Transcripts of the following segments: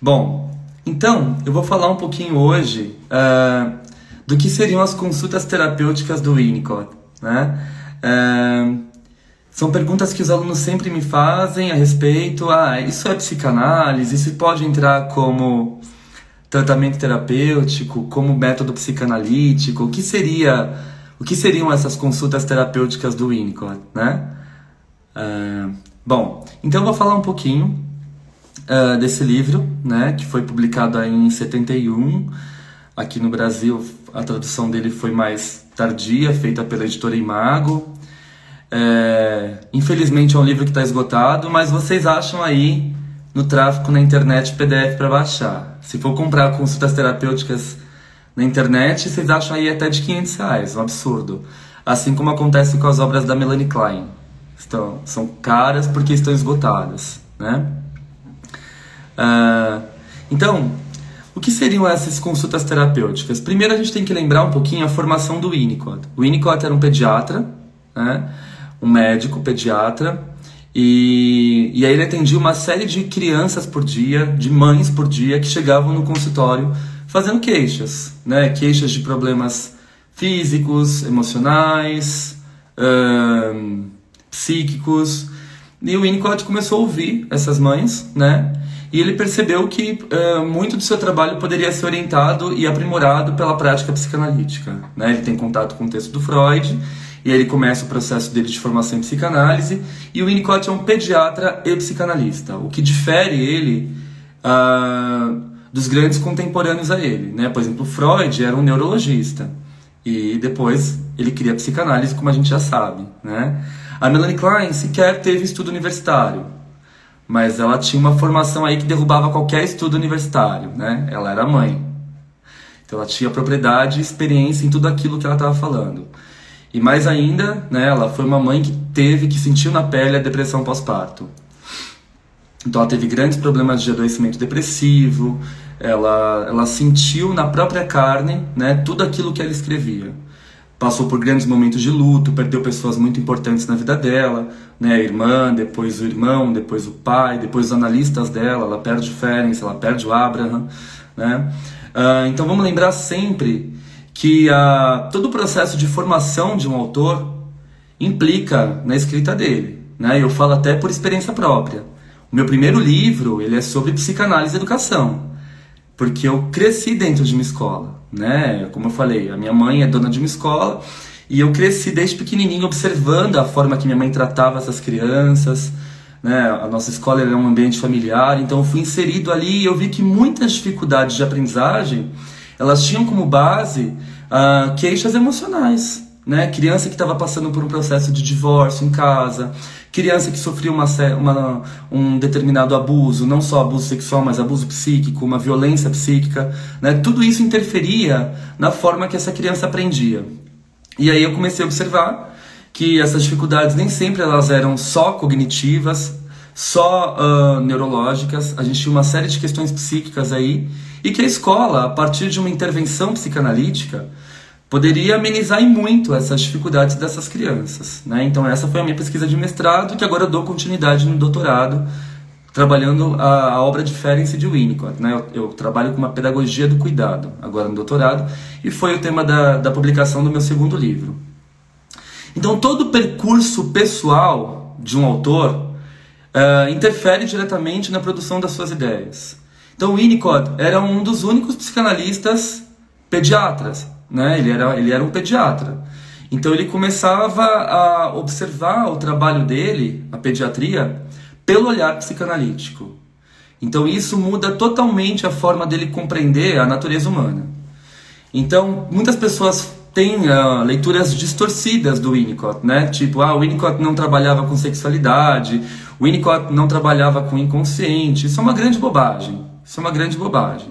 Bom, então eu vou falar um pouquinho hoje uh, do que seriam as consultas terapêuticas do Winnicott. Né? Uh, são perguntas que os alunos sempre me fazem a respeito. Ah, isso é psicanálise? Isso pode entrar como tratamento terapêutico, como método psicanalítico? O que seria, o que seriam essas consultas terapêuticas do Winnicott, né? Uh, bom, então eu vou falar um pouquinho uh, desse livro, né, que foi publicado em 71. Aqui no Brasil, a tradução dele foi mais tardia, feita pela editora Imago. É, infelizmente é um livro que está esgotado, mas vocês acham aí no tráfico na internet PDF para baixar. Se for comprar consultas terapêuticas na internet, vocês acham aí até de 500 reais, um absurdo. Assim como acontece com as obras da Melanie Klein. Estão, são caras porque estão esgotadas, né? Uh, então, o que seriam essas consultas terapêuticas? Primeiro a gente tem que lembrar um pouquinho a formação do Winnicott. O Winnicott era um pediatra, né? um médico pediatra, e, e aí ele atendia uma série de crianças por dia, de mães por dia, que chegavam no consultório fazendo queixas, né? queixas de problemas físicos, emocionais, uh, psíquicos. E o Winnicott começou a ouvir essas mães, né? E ele percebeu que uh, muito do seu trabalho poderia ser orientado e aprimorado pela prática psicanalítica. Né? Ele tem contato com o texto do Freud, e aí ele começa o processo dele de formação em psicanálise, e o Winnicott é um pediatra e psicanalista, o que difere ele uh, dos grandes contemporâneos a ele. Né? Por exemplo, Freud era um neurologista, e depois ele cria a psicanálise, como a gente já sabe. Né? A Melanie Klein sequer teve estudo universitário, mas ela tinha uma formação aí que derrubava qualquer estudo universitário, né? Ela era mãe. Então ela tinha propriedade e experiência em tudo aquilo que ela estava falando. E mais ainda, né, ela foi uma mãe que teve, que sentiu na pele a depressão pós-parto. Então ela teve grandes problemas de adoecimento depressivo, ela, ela sentiu na própria carne né, tudo aquilo que ela escrevia passou por grandes momentos de luto, perdeu pessoas muito importantes na vida dela, né, a irmã, depois o irmão, depois o pai, depois os analistas dela, ela perde o Ferenc, ela perde o Abraham, né? Uh, então vamos lembrar sempre que uh, todo o processo de formação de um autor implica na escrita dele, né? Eu falo até por experiência própria. O meu primeiro livro ele é sobre psicanálise e educação, porque eu cresci dentro de uma escola né? Como eu falei, a minha mãe é dona de uma escola e eu cresci desde pequenininho observando a forma que minha mãe tratava essas crianças, né? A nossa escola é um ambiente familiar, então eu fui inserido ali e eu vi que muitas dificuldades de aprendizagem, elas tinham como base uh, queixas emocionais, né? Criança que estava passando por um processo de divórcio em casa, criança que sofreu uma, uma, um determinado abuso, não só abuso sexual, mas abuso psíquico, uma violência psíquica, né? tudo isso interferia na forma que essa criança aprendia. E aí eu comecei a observar que essas dificuldades nem sempre elas eram só cognitivas, só uh, neurológicas, a gente tinha uma série de questões psíquicas aí, e que a escola, a partir de uma intervenção psicanalítica, poderia amenizar em muito essas dificuldades dessas crianças. Né? Então essa foi a minha pesquisa de mestrado, que agora eu dou continuidade no doutorado, trabalhando a, a obra de Ferenc de Winnicott. Né? Eu, eu, trabalho com uma pedagogia do cuidado, agora no doutorado, e foi o tema da, da publicação do meu segundo livro. Então todo o percurso pessoal de um autor uh, interfere diretamente na produção das suas ideias. Então Winnicott era um dos únicos psicanalistas pediatras, né? Ele era, ele era um pediatra. Então ele começava a observar o trabalho dele, a pediatria, pelo olhar psicanalítico. Então isso muda totalmente a forma dele compreender a natureza humana. Então muitas pessoas têm uh, leituras distorcidas do Winnicott, né? Tipo, ah, o Winnicott não trabalhava com sexualidade, o Winnicott não trabalhava com inconsciente. Isso é uma grande bobagem. Isso é uma grande bobagem,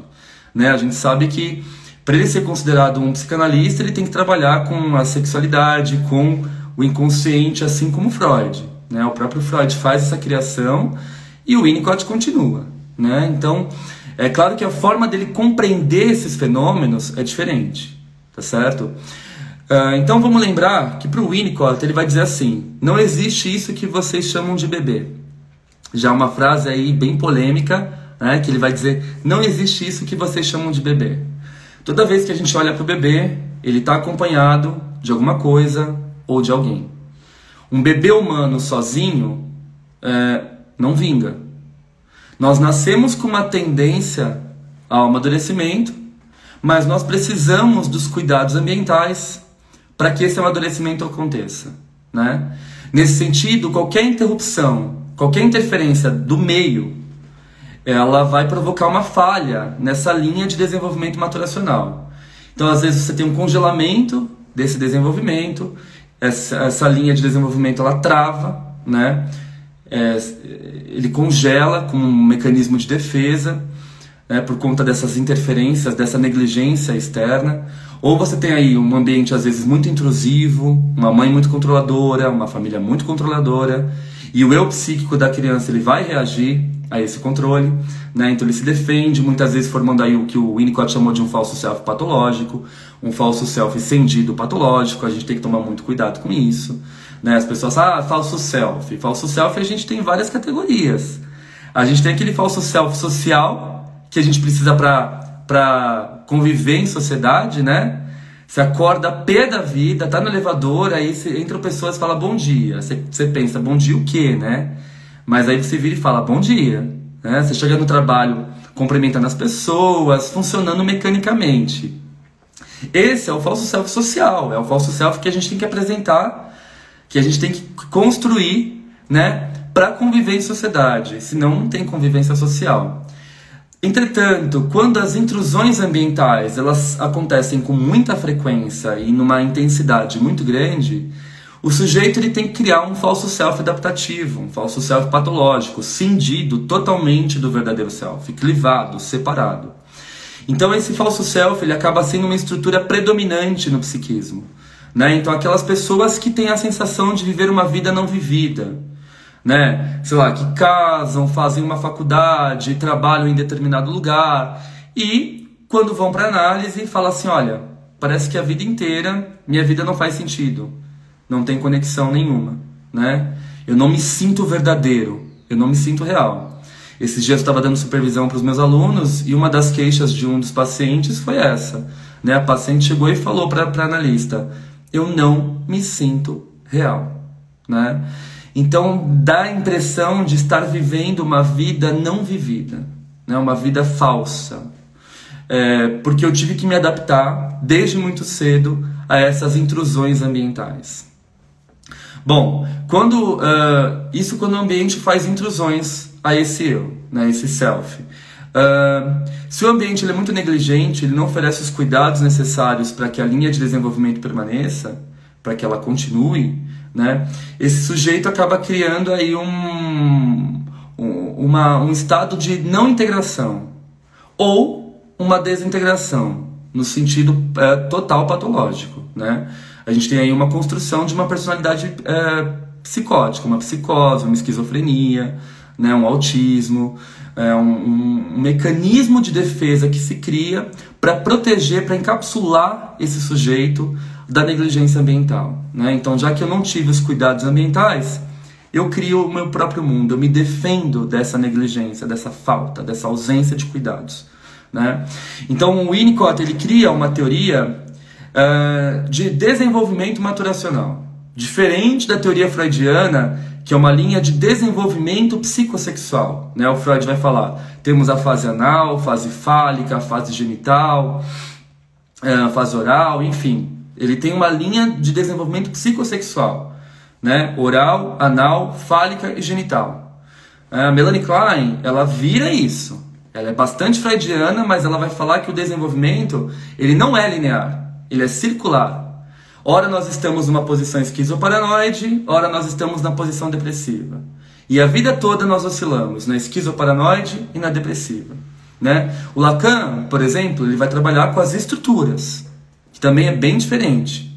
né? A gente sabe que para ele ser considerado um psicanalista, ele tem que trabalhar com a sexualidade, com o inconsciente, assim como Freud. Né? O próprio Freud faz essa criação e o Winnicott continua. Né? Então, é claro que a forma dele compreender esses fenômenos é diferente, tá certo? Uh, então vamos lembrar que para o Winnicott ele vai dizer assim: não existe isso que vocês chamam de bebê. Já uma frase aí bem polêmica, né, que ele vai dizer: não existe isso que vocês chamam de bebê. Toda vez que a gente olha para o bebê, ele está acompanhado de alguma coisa ou de alguém. Um bebê humano sozinho é, não vinga. Nós nascemos com uma tendência ao amadurecimento, mas nós precisamos dos cuidados ambientais para que esse amadurecimento aconteça. Né? Nesse sentido, qualquer interrupção, qualquer interferência do meio ela vai provocar uma falha nessa linha de desenvolvimento maturacional. Então, às vezes, você tem um congelamento desse desenvolvimento, essa, essa linha de desenvolvimento ela trava, né? É, ele congela com um mecanismo de defesa, né, por conta dessas interferências, dessa negligência externa. Ou você tem aí um ambiente, às vezes, muito intrusivo, uma mãe muito controladora, uma família muito controladora, e o eu psíquico da criança ele vai reagir a esse controle, né? Então ele se defende, muitas vezes formando aí o que o Winnicott chamou de um falso self patológico, um falso self sendido patológico, a gente tem que tomar muito cuidado com isso, né? As pessoas, ah, falso self, falso self a gente tem várias categorias. A gente tem aquele falso self social, que a gente precisa para conviver em sociedade, né? Você acorda pé da vida, tá no elevador, aí você, entra pessoas e fala bom dia. Você, você pensa, bom dia o quê, né? Mas aí você vira e fala bom dia. Né? Você chega no trabalho cumprimentando as pessoas, funcionando mecanicamente. Esse é o falso self social, é o falso self que a gente tem que apresentar, que a gente tem que construir, né, para conviver em sociedade. Senão não tem convivência social. Entretanto, quando as intrusões ambientais elas acontecem com muita frequência e numa intensidade muito grande, o sujeito ele tem que criar um falso self adaptativo, um falso self patológico, cindido totalmente do verdadeiro self, clivado, separado. Então esse falso self ele acaba sendo uma estrutura predominante no psiquismo. Né? Então aquelas pessoas que têm a sensação de viver uma vida não vivida, né? sei lá, que casam, fazem uma faculdade, trabalham em determinado lugar e quando vão para análise falam assim, olha, parece que a vida inteira minha vida não faz sentido não tem conexão nenhuma, né? Eu não me sinto verdadeiro, eu não me sinto real. Esses dias eu estava dando supervisão para os meus alunos e uma das queixas de um dos pacientes foi essa. Né? A paciente chegou e falou para a analista: Eu não me sinto real. Né? Então dá a impressão de estar vivendo uma vida não vivida, né? uma vida falsa. É, porque eu tive que me adaptar desde muito cedo a essas intrusões ambientais. Bom, quando uh, isso quando o ambiente faz intrusões a esse eu, né, esse self. Uh, se o ambiente é muito negligente, ele não oferece os cuidados necessários para que a linha de desenvolvimento permaneça, para que ela continue, né, esse sujeito acaba criando aí um, um, uma, um estado de não integração ou uma desintegração, no sentido uh, total patológico. Né? A gente tem aí uma construção de uma personalidade é, psicótica, uma psicose, uma esquizofrenia, né, um autismo, é, um, um, um mecanismo de defesa que se cria para proteger, para encapsular esse sujeito da negligência ambiental. Né? Então, já que eu não tive os cuidados ambientais, eu crio o meu próprio mundo, eu me defendo dessa negligência, dessa falta, dessa ausência de cuidados. Né? Então, o Winnicott ele cria uma teoria uh, de desenvolvimento maturacional. Diferente da teoria freudiana, que é uma linha de desenvolvimento psicossexual. Né? O Freud vai falar: temos a fase anal, fase fálica, fase genital, a fase oral, enfim. Ele tem uma linha de desenvolvimento psicossexual. Né? Oral, anal, fálica e genital. A Melanie Klein, ela vira isso. Ela é bastante freudiana, mas ela vai falar que o desenvolvimento ele não é linear, ele é circular. Ora nós estamos numa posição esquizoparanoide, ora nós estamos na posição depressiva. E a vida toda nós oscilamos na esquizoparanoide e na depressiva. Né? O Lacan, por exemplo, ele vai trabalhar com as estruturas, que também é bem diferente.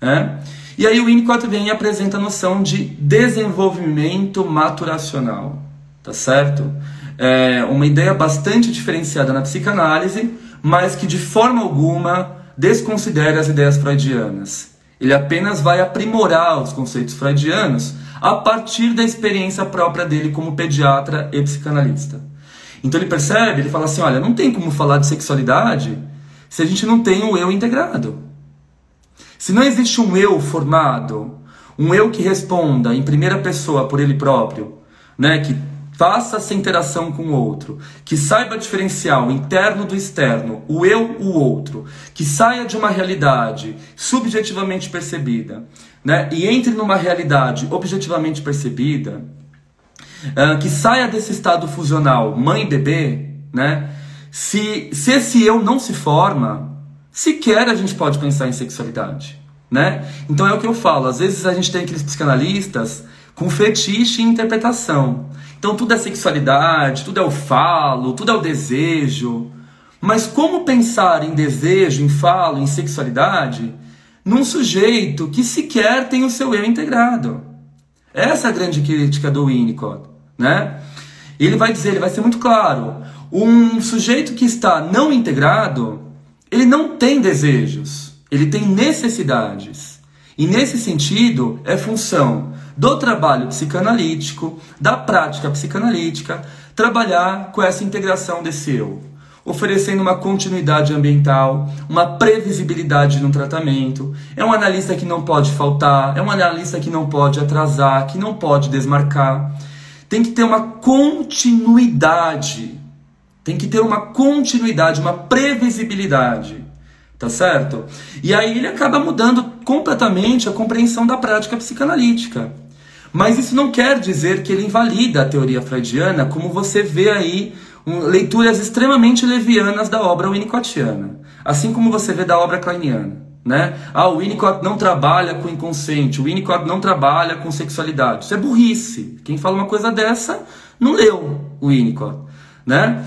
Né? E aí o Winnicott vem e apresenta a noção de desenvolvimento maturacional, tá certo? É uma ideia bastante diferenciada na psicanálise, mas que de forma alguma desconsidere as ideias freudianas. Ele apenas vai aprimorar os conceitos freudianos a partir da experiência própria dele como pediatra e psicanalista. Então ele percebe, ele fala assim: olha, não tem como falar de sexualidade se a gente não tem o eu integrado. Se não existe um eu formado, um eu que responda em primeira pessoa por ele próprio, né, que faça essa interação com o outro, que saiba diferenciar o interno do externo, o eu, o outro, que saia de uma realidade subjetivamente percebida, né, e entre numa realidade objetivamente percebida, uh, que saia desse estado fusional mãe-bebê, né, se, se esse eu não se forma, sequer a gente pode pensar em sexualidade. Né? Então é o que eu falo, às vezes a gente tem aqueles psicanalistas com fetiche e interpretação. Então tudo é sexualidade, tudo é o falo, tudo é o desejo. Mas como pensar em desejo, em falo, em sexualidade num sujeito que sequer tem o seu eu integrado? Essa é a grande crítica do Winnicott, né? Ele vai dizer, ele vai ser muito claro, um sujeito que está não integrado, ele não tem desejos, ele tem necessidades. E nesse sentido, é função do trabalho psicanalítico, da prática psicanalítica, trabalhar com essa integração desse eu, oferecendo uma continuidade ambiental, uma previsibilidade no tratamento. É um analista que não pode faltar, é um analista que não pode atrasar, que não pode desmarcar. Tem que ter uma continuidade. Tem que ter uma continuidade, uma previsibilidade. Tá certo? E aí ele acaba mudando completamente a compreensão da prática psicanalítica. Mas isso não quer dizer que ele invalida a teoria freudiana, como você vê aí um, leituras extremamente levianas da obra winnicottiana, assim como você vê da obra kleiniana. Né? Ah, o Winnicott não trabalha com inconsciente, o Winnicott não trabalha com sexualidade. Isso é burrice. Quem fala uma coisa dessa não leu o Winnicott. Né?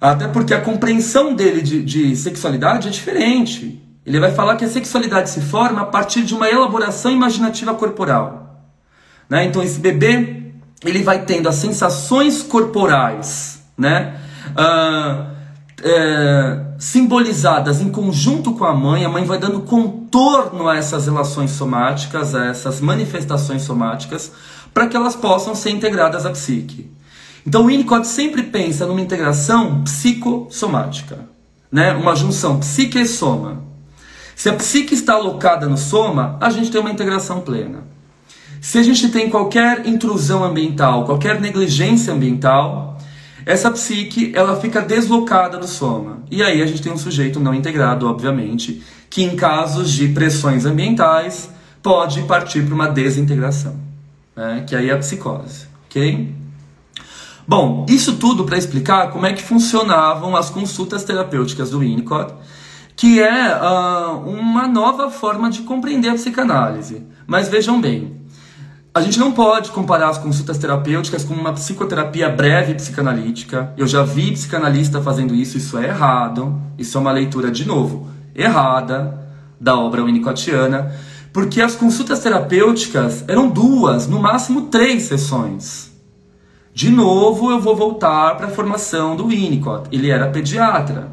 Até porque a compreensão dele de, de sexualidade é diferente. Ele vai falar que a sexualidade se forma a partir de uma elaboração imaginativa corporal. Né? Então esse bebê ele vai tendo as sensações corporais, né? Ah, é, simbolizadas em conjunto com a mãe, a mãe vai dando contorno a essas relações somáticas, a essas manifestações somáticas, para que elas possam ser integradas à psique. Então o Winnicott sempre pensa numa integração psicossomática, né? uma junção psique e soma. Se a psique está alocada no soma, a gente tem uma integração plena. Se a gente tem qualquer intrusão ambiental, qualquer negligência ambiental, essa psique ela fica deslocada do soma. E aí a gente tem um sujeito não integrado, obviamente, que em casos de pressões ambientais pode partir para uma desintegração, né? que aí é a psicose, ok? Bom, isso tudo para explicar como é que funcionavam as consultas terapêuticas do Winnicott, que é uh, uma nova forma de compreender a psicanálise. Mas vejam bem, a gente não pode comparar as consultas terapêuticas com uma psicoterapia breve psicanalítica. Eu já vi psicanalista fazendo isso, isso é errado. Isso é uma leitura, de novo, errada da obra winnicottiana, porque as consultas terapêuticas eram duas, no máximo três sessões. De novo, eu vou voltar para a formação do Winnicott. Ele era pediatra.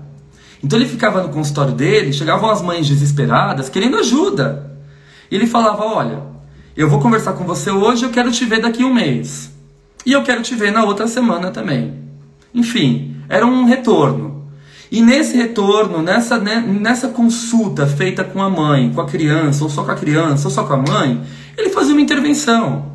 Então ele ficava no consultório dele, chegavam as mães desesperadas querendo ajuda. E ele falava: Olha, eu vou conversar com você hoje, eu quero te ver daqui um mês. E eu quero te ver na outra semana também. Enfim, era um retorno. E nesse retorno, nessa, né, nessa consulta feita com a mãe, com a criança, ou só com a criança, ou só com a mãe, Ele fazia uma intervenção,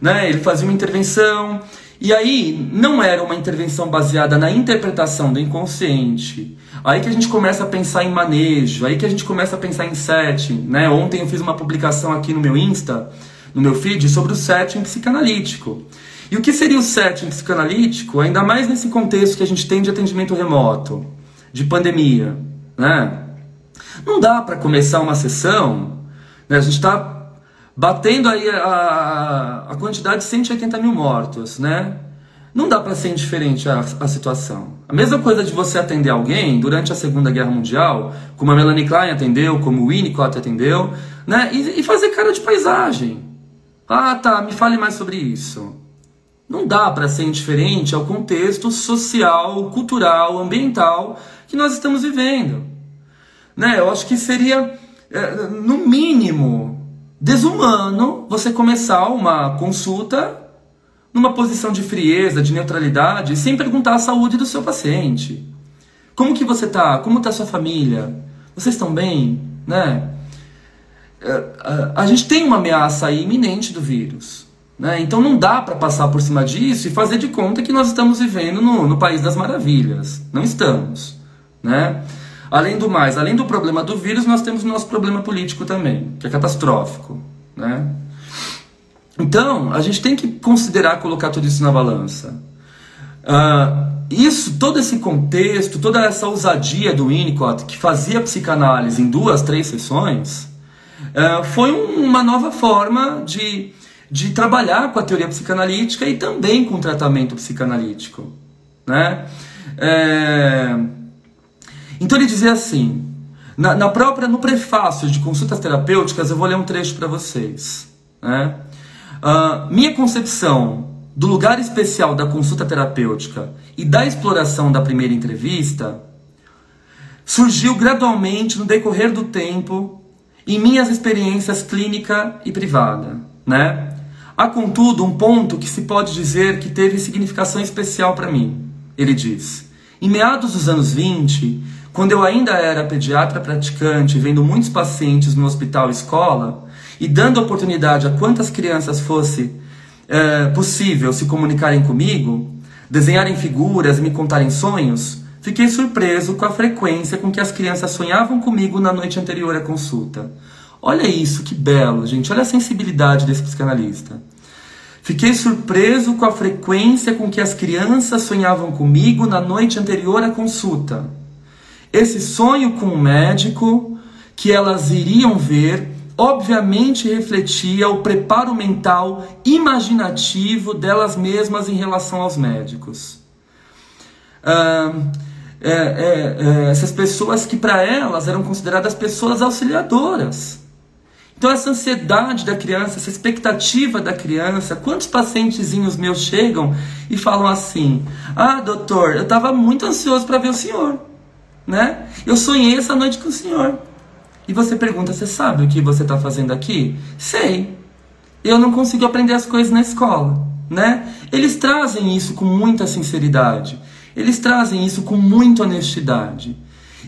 né? Ele fazia uma intervenção e aí não era uma intervenção baseada na interpretação do inconsciente. Aí que a gente começa a pensar em manejo, aí que a gente começa a pensar em setting, né? Ontem eu fiz uma publicação aqui no meu Insta, no meu feed, sobre o setting psicanalítico. E o que seria o setting psicanalítico, ainda mais nesse contexto que a gente tem de atendimento remoto, de pandemia, né? Não dá para começar uma sessão, né? a gente está batendo aí a, a quantidade de 180 mil mortos, né? Não dá para ser indiferente à, à situação. A mesma coisa de você atender alguém durante a Segunda Guerra Mundial, como a Melanie Klein atendeu, como o Winnicott atendeu, né? E, e fazer cara de paisagem. Ah, tá, me fale mais sobre isso. Não dá para ser indiferente ao contexto social, cultural, ambiental que nós estamos vivendo. Né? Eu acho que seria, é, no mínimo, desumano você começar uma consulta numa posição de frieza, de neutralidade, sem perguntar a saúde do seu paciente. Como que você está? Como está sua família? Vocês estão bem? Né? É, a gente tem uma ameaça iminente do vírus. Né? Então não dá para passar por cima disso e fazer de conta que nós estamos vivendo no, no país das maravilhas. Não estamos. Né? Além do mais, além do problema do vírus, nós temos o nosso problema político também, que é catastrófico. Né? Então, a gente tem que considerar colocar tudo isso na balança. Uh, isso, todo esse contexto, toda essa ousadia do Winnicott, que fazia psicanálise em duas, três sessões, uh, foi um, uma nova forma de de trabalhar com a teoria psicanalítica e também com o tratamento psicanalítico. Né? É... Então ele dizia assim, na, na, própria, no prefácio de consultas terapêuticas, eu vou ler um trecho para vocês. Né? Uh, minha concepção do lugar especial da consulta terapêutica e da exploração da primeira entrevista surgiu gradualmente no decorrer do tempo em minhas experiências clínica e privada, né? Há, contudo, um ponto que se pode dizer que teve significação especial para mim. Ele diz: Em meados dos anos 20, quando eu ainda era pediatra praticante, vendo muitos pacientes no hospital escola e dando oportunidade a quantas crianças fosse é, possível se comunicarem comigo, desenharem figuras me contarem sonhos, fiquei surpreso com a frequência com que as crianças sonhavam comigo na noite anterior à consulta. Olha isso, que belo, gente. Olha a sensibilidade desse psicanalista. Fiquei surpreso com a frequência com que as crianças sonhavam comigo na noite anterior à consulta. Esse sonho com o médico que elas iriam ver, obviamente refletia o preparo mental imaginativo delas mesmas em relação aos médicos. É, é, é, essas pessoas que para elas eram consideradas pessoas auxiliadoras. Então, essa ansiedade da criança, essa expectativa da criança, quantos pacientezinhos meus chegam e falam assim: Ah, doutor, eu estava muito ansioso para ver o senhor, né? Eu sonhei essa noite com o senhor. E você pergunta: Você sabe o que você está fazendo aqui? Sei. Eu não consigo aprender as coisas na escola, né? Eles trazem isso com muita sinceridade. Eles trazem isso com muita honestidade.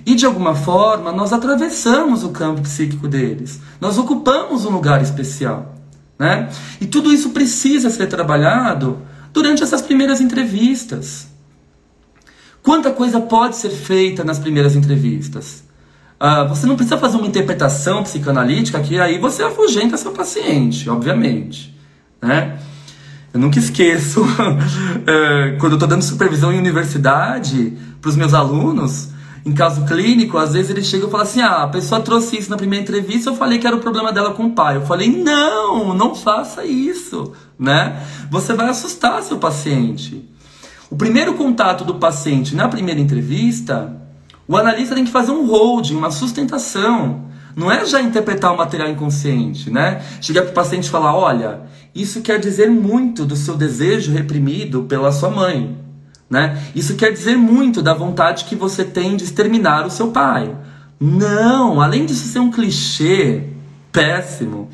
E de alguma forma, nós atravessamos o campo psíquico deles. Nós ocupamos um lugar especial. Né? E tudo isso precisa ser trabalhado durante essas primeiras entrevistas. Quanta coisa pode ser feita nas primeiras entrevistas? Ah, você não precisa fazer uma interpretação psicanalítica que aí você afugenta seu paciente, obviamente. Né? Eu nunca esqueço, é, quando eu estou dando supervisão em universidade para os meus alunos, em caso clínico, às vezes ele chega e fala assim: ah, a pessoa trouxe isso na primeira entrevista, eu falei que era o problema dela com o pai. Eu falei: não, não faça isso, né? Você vai assustar seu paciente. O primeiro contato do paciente na primeira entrevista, o analista tem que fazer um holding, uma sustentação. Não é já interpretar o material inconsciente, né? Chegar para o paciente e falar: olha, isso quer dizer muito do seu desejo reprimido pela sua mãe. Né? Isso quer dizer muito da vontade que você tem de exterminar o seu pai. Não, além disso ser um clichê péssimo,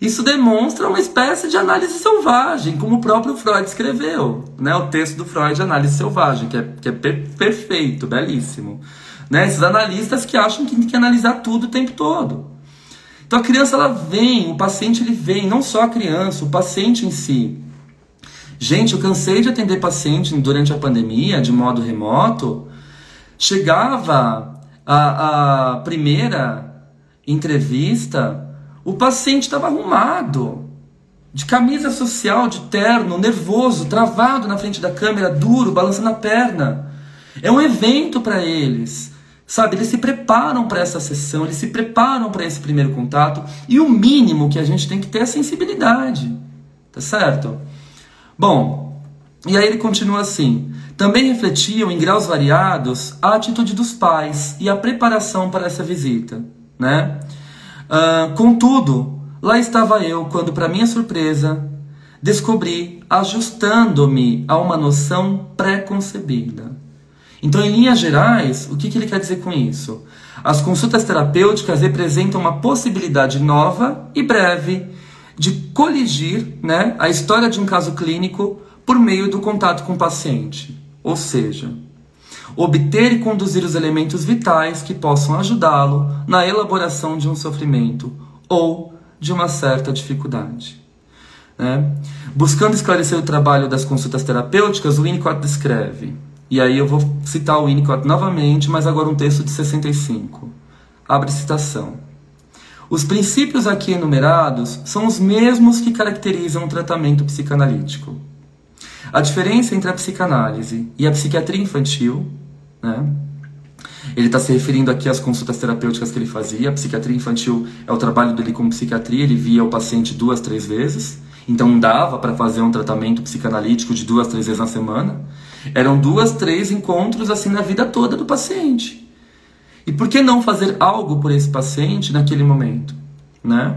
isso demonstra uma espécie de análise selvagem, como o próprio Freud escreveu, né? O texto do Freud, Análise Selvagem, que é, que é per perfeito, belíssimo. Né? Esses analistas que acham que tem que analisar tudo o tempo todo. Então a criança ela vem, o paciente ele vem, não só a criança, o paciente em si. Gente, eu cansei de atender paciente durante a pandemia de modo remoto. Chegava a, a primeira entrevista, o paciente estava arrumado, de camisa social, de terno, nervoso, travado na frente da câmera, duro, balançando a perna. É um evento para eles. Sabe, eles se preparam para essa sessão, eles se preparam para esse primeiro contato, e o mínimo que a gente tem que ter é sensibilidade. Tá certo? Bom, e aí ele continua assim: também refletiam em graus variados a atitude dos pais e a preparação para essa visita, né? Uh, contudo, lá estava eu quando, para minha surpresa, descobri ajustando-me a uma noção pré-concebida. Então, em linhas gerais, o que, que ele quer dizer com isso? As consultas terapêuticas representam uma possibilidade nova e breve de coligir né, a história de um caso clínico por meio do contato com o paciente. Ou seja, obter e conduzir os elementos vitais que possam ajudá-lo na elaboração de um sofrimento ou de uma certa dificuldade. Né? Buscando esclarecer o trabalho das consultas terapêuticas, o Winnicott descreve e aí eu vou citar o Winnicott novamente, mas agora um texto de 65. Abre citação. Os princípios aqui enumerados são os mesmos que caracterizam o tratamento psicanalítico. A diferença entre a psicanálise e a psiquiatria infantil, né? Ele está se referindo aqui às consultas terapêuticas que ele fazia. A psiquiatria infantil é o trabalho dele com psiquiatria, ele via o paciente duas, três vezes. Então dava para fazer um tratamento psicanalítico de duas, três vezes na semana. Eram duas, três encontros assim na vida toda do paciente. E por que não fazer algo por esse paciente naquele momento, né?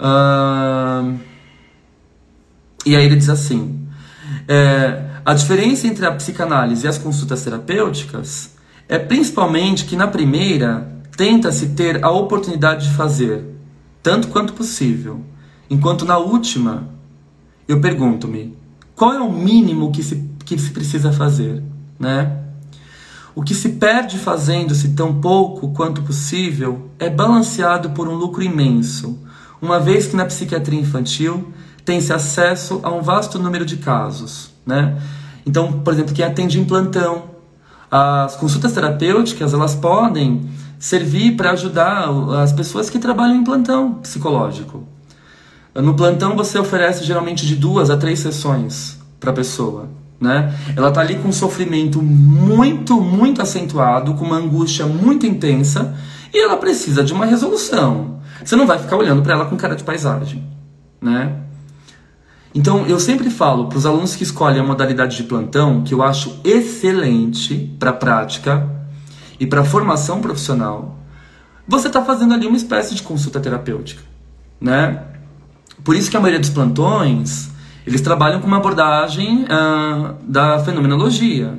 Uh... E aí ele diz assim: é, a diferença entre a psicanálise e as consultas terapêuticas é principalmente que na primeira tenta-se ter a oportunidade de fazer tanto quanto possível, enquanto na última eu pergunto-me qual é o mínimo que se, que se precisa fazer, né? O que se perde fazendo-se tão pouco quanto possível é balanceado por um lucro imenso, uma vez que na psiquiatria infantil tem-se acesso a um vasto número de casos, né? Então, por exemplo, quem atende em plantão, as consultas terapêuticas, elas podem servir para ajudar as pessoas que trabalham em plantão psicológico. No plantão você oferece geralmente de duas a três sessões para a pessoa. Né? Ela está ali com um sofrimento muito, muito acentuado, com uma angústia muito intensa e ela precisa de uma resolução. Você não vai ficar olhando para ela com cara de paisagem, né? Então eu sempre falo para os alunos que escolhem a modalidade de plantão, que eu acho excelente para prática e para formação profissional, você está fazendo ali uma espécie de consulta terapêutica, né? Por isso que a maioria dos plantões, eles trabalham com uma abordagem uh, da fenomenologia,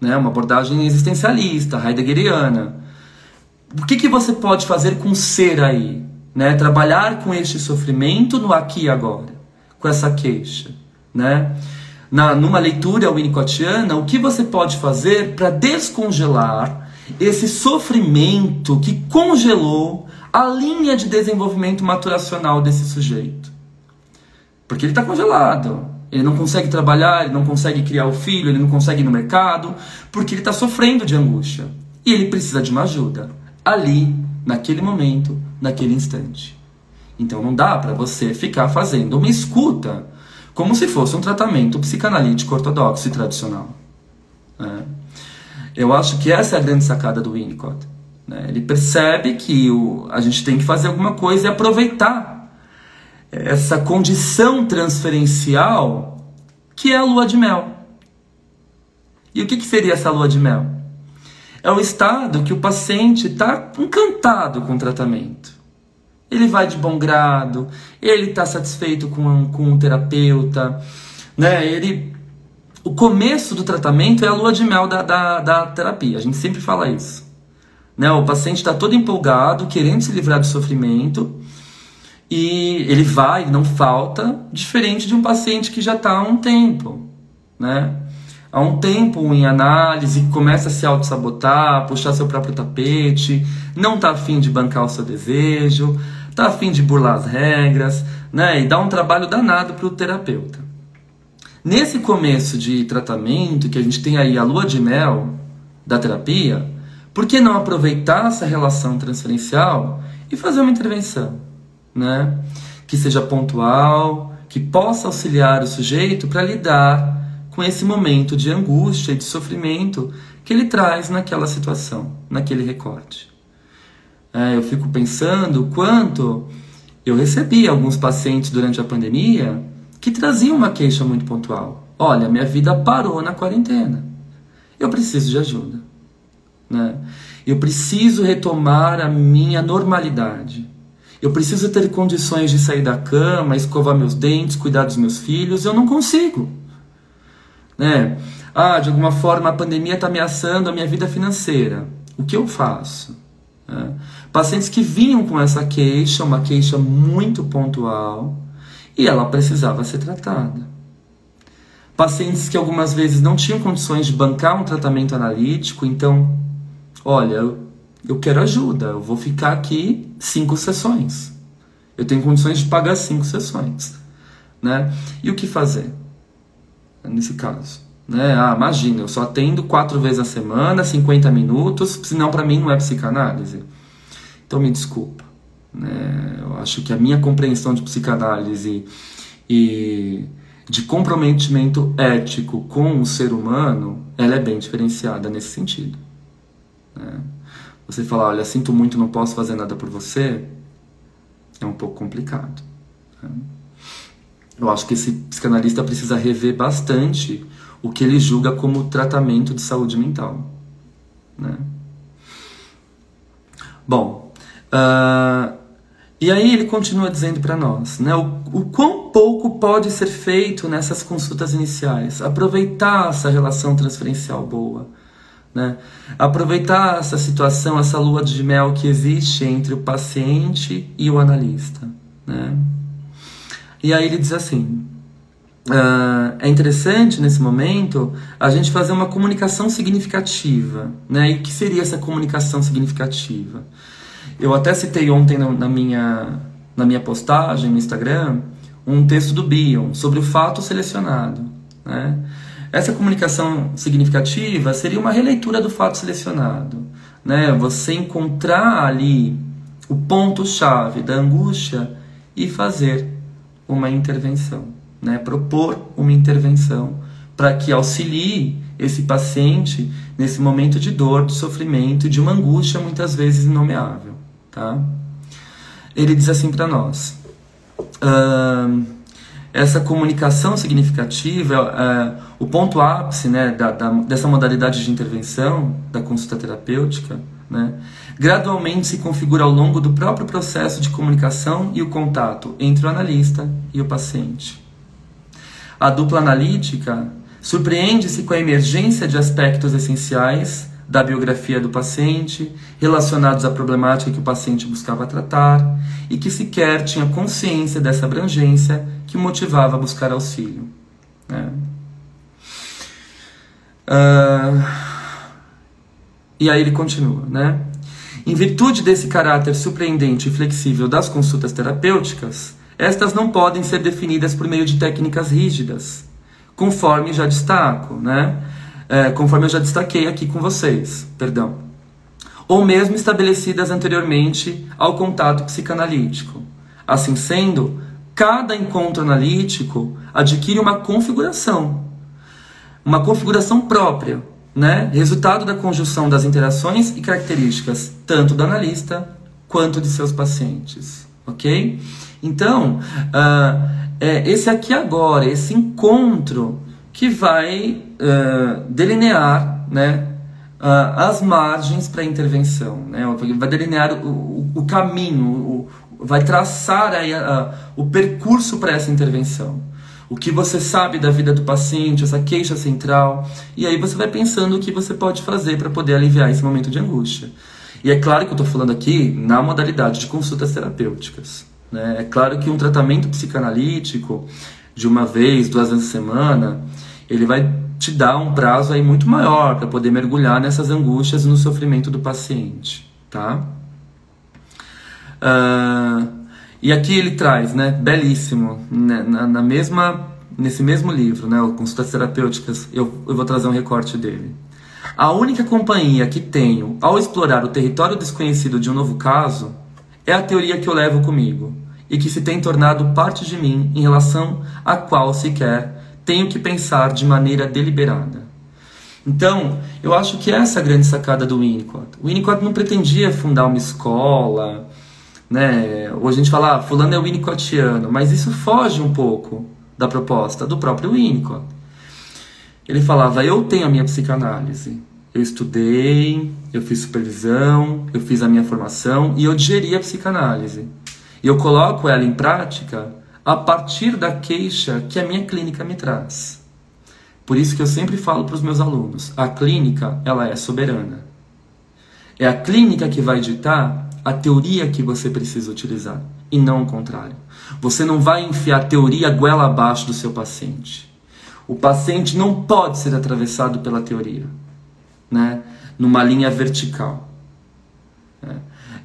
né? uma abordagem existencialista, heideggeriana. O que, que você pode fazer com ser aí? Né? Trabalhar com este sofrimento no aqui e agora, com essa queixa. Né? Na, numa leitura winnicottiana, o que você pode fazer para descongelar esse sofrimento que congelou a linha de desenvolvimento maturacional desse sujeito? Porque ele está congelado. Ele não consegue trabalhar, ele não consegue criar o filho, ele não consegue ir no mercado, porque ele está sofrendo de angústia. E ele precisa de uma ajuda. Ali, naquele momento, naquele instante. Então não dá para você ficar fazendo uma escuta como se fosse um tratamento psicanalítico ortodoxo e tradicional. Né? Eu acho que essa é a grande sacada do Winnicott. Né? Ele percebe que o, a gente tem que fazer alguma coisa e aproveitar essa condição transferencial que é a lua de mel. E o que, que seria essa lua de mel? É o estado que o paciente está encantado com o tratamento. Ele vai de bom grado, ele está satisfeito com, com o terapeuta, né? Ele, o começo do tratamento é a lua de mel da, da, da terapia. A gente sempre fala isso. Né? O paciente está todo empolgado, querendo se livrar do sofrimento, e ele vai, não falta, diferente de um paciente que já está há um tempo, né? há um tempo em análise, começa a se auto-sabotar, puxar seu próprio tapete, não está afim de bancar o seu desejo, está afim de burlar as regras, né? E dá um trabalho danado para o terapeuta. Nesse começo de tratamento, que a gente tem aí a lua de mel da terapia, por que não aproveitar essa relação transferencial e fazer uma intervenção, né? Que seja pontual, que possa auxiliar o sujeito para lidar com esse momento de angústia e de sofrimento que ele traz naquela situação, naquele recorte. É, eu fico pensando quanto eu recebi alguns pacientes durante a pandemia que traziam uma queixa muito pontual. Olha, minha vida parou na quarentena. Eu preciso de ajuda. Né? Eu preciso retomar a minha normalidade. Eu preciso ter condições de sair da cama, escovar meus dentes, cuidar dos meus filhos. Eu não consigo né? Ah, de alguma forma a pandemia está ameaçando a minha vida financeira. O que eu faço? É. Pacientes que vinham com essa queixa, uma queixa muito pontual, e ela precisava ser tratada. Pacientes que algumas vezes não tinham condições de bancar um tratamento analítico, então, olha, eu, quero ajuda, eu vou ficar aqui cinco sessões. Eu tenho condições de pagar cinco sessões. Né? E o que fazer? nesse caso. Né? Ah, imagina, eu só atendo quatro vezes a semana, 50 minutos, senão para mim não é psicanálise. Então me desculpa. Né? Eu acho que a minha compreensão de psicanálise e de comprometimento ético com o ser humano, ela é bem diferenciada nesse sentido. Né? Você falar, olha, sinto muito, não posso fazer nada por você, é um pouco complicado. Né? Eu acho que esse psicanalista precisa rever bastante o que ele julga como tratamento de saúde mental. Né? Bom, uh, e aí ele continua dizendo para nós né, o, o quão pouco pode ser feito nessas consultas iniciais. Aproveitar essa relação transferencial boa. Né? Aproveitar essa situação, essa lua de mel que existe entre o paciente e o analista. Né? E aí ele diz assim: uh, é interessante nesse momento a gente fazer uma comunicação significativa. Né? E o que seria essa comunicação significativa? Eu até citei ontem na minha, na minha postagem no Instagram um texto do Bion sobre o fato selecionado. Né? Essa comunicação significativa seria uma releitura do fato selecionado. Né? Você encontrar ali o ponto-chave da angústia e fazer uma intervenção, né? propor uma intervenção para que auxilie esse paciente nesse momento de dor, de sofrimento, de uma angústia muitas vezes inomeável. Tá? Ele diz assim para nós: uh, essa comunicação significativa, uh, o ponto ápice né, da, da, dessa modalidade de intervenção, da consulta terapêutica, né, gradualmente se configura ao longo do próprio processo de comunicação e o contato entre o analista e o paciente. A dupla analítica surpreende-se com a emergência de aspectos essenciais da biografia do paciente, relacionados à problemática que o paciente buscava tratar e que sequer tinha consciência dessa abrangência que motivava a buscar auxílio. Né? Uh, e aí ele continua, né? Em virtude desse caráter surpreendente e flexível das consultas terapêuticas, estas não podem ser definidas por meio de técnicas rígidas, conforme já destaco, né? É, conforme eu já destaquei aqui com vocês, perdão. Ou mesmo estabelecidas anteriormente ao contato psicanalítico. Assim sendo, cada encontro analítico adquire uma configuração, uma configuração própria, né? resultado da conjunção das interações e características tanto do analista quanto de seus pacientes, ok? Então, uh, é esse aqui agora, esse encontro que vai uh, delinear, né, uh, as margens para a intervenção, né? vai delinear o, o, caminho, o, vai traçar aí o percurso para essa intervenção o que você sabe da vida do paciente, essa queixa central, e aí você vai pensando o que você pode fazer para poder aliviar esse momento de angústia. E é claro que eu estou falando aqui na modalidade de consultas terapêuticas. Né? É claro que um tratamento psicanalítico de uma vez, duas vezes por semana, ele vai te dá um prazo aí muito maior para poder mergulhar nessas angústias e no sofrimento do paciente, tá? Uh, e aqui ele traz, né, belíssimo, né, na, na, mesma, nesse mesmo livro, né, Consultas Terapêuticas, eu, eu vou trazer um recorte dele. A única companhia que tenho ao explorar o território desconhecido de um novo caso é a teoria que eu levo comigo e que se tem tornado parte de mim em relação à qual sequer tenho que pensar de maneira deliberada. Então, eu acho que essa é a grande sacada do Winnicott. O Winnicott não pretendia fundar uma escola, né? Hoje a gente fala, ah, fulano é Winnicottiano, mas isso foge um pouco da proposta do próprio Winnicott. Ele falava, eu tenho a minha psicanálise, eu estudei, eu fiz supervisão, eu fiz a minha formação e eu digeri a psicanálise. E eu coloco ela em prática a partir da queixa que a minha clínica me traz. Por isso que eu sempre falo para os meus alunos, a clínica ela é soberana. É a clínica que vai ditar a teoria que você precisa utilizar e não o contrário. Você não vai enfiar a teoria goela abaixo do seu paciente. O paciente não pode ser atravessado pela teoria, né? numa linha vertical. Né?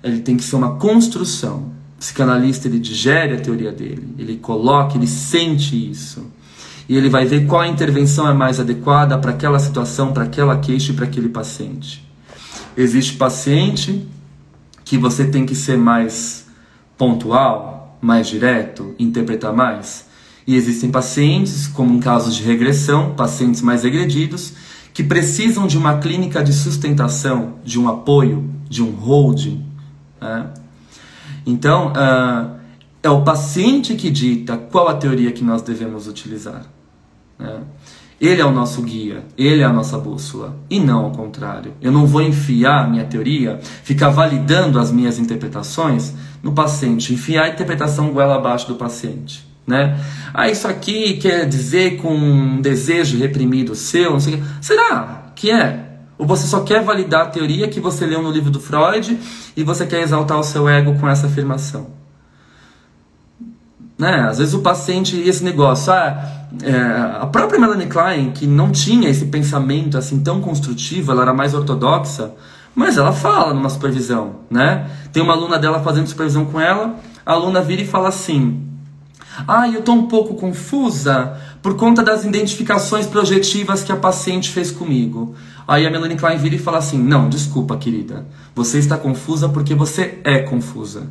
Ele tem que ser uma construção. Psicanalista ele digere a teoria dele, ele coloca, ele sente isso. E ele vai ver qual a intervenção é mais adequada para aquela situação, para aquela queixa e para aquele paciente. Existe paciente que você tem que ser mais pontual, mais direto, interpretar mais. E existem pacientes, como em casos de regressão, pacientes mais regredidos, que precisam de uma clínica de sustentação, de um apoio, de um holding. Né? Então, uh, é o paciente que dita qual a teoria que nós devemos utilizar. Né? Ele é o nosso guia, ele é a nossa bússola, e não ao contrário. Eu não vou enfiar a minha teoria, ficar validando as minhas interpretações no paciente, enfiar a interpretação goela abaixo do paciente. Né? Ah, isso aqui quer dizer com um desejo reprimido seu, não sei o que. Será que é? Ou você só quer validar a teoria que você leu no livro do Freud e você quer exaltar o seu ego com essa afirmação? Né? Às vezes o paciente, esse negócio, ah, é, a própria Melanie Klein, que não tinha esse pensamento assim tão construtivo, ela era mais ortodoxa, mas ela fala numa supervisão, né? Tem uma aluna dela fazendo supervisão com ela, a aluna vira e fala assim: Ah, eu estou um pouco confusa por conta das identificações projetivas que a paciente fez comigo. Aí a Melanie Klein vira e fala assim: Não, desculpa, querida. Você está confusa porque você é confusa.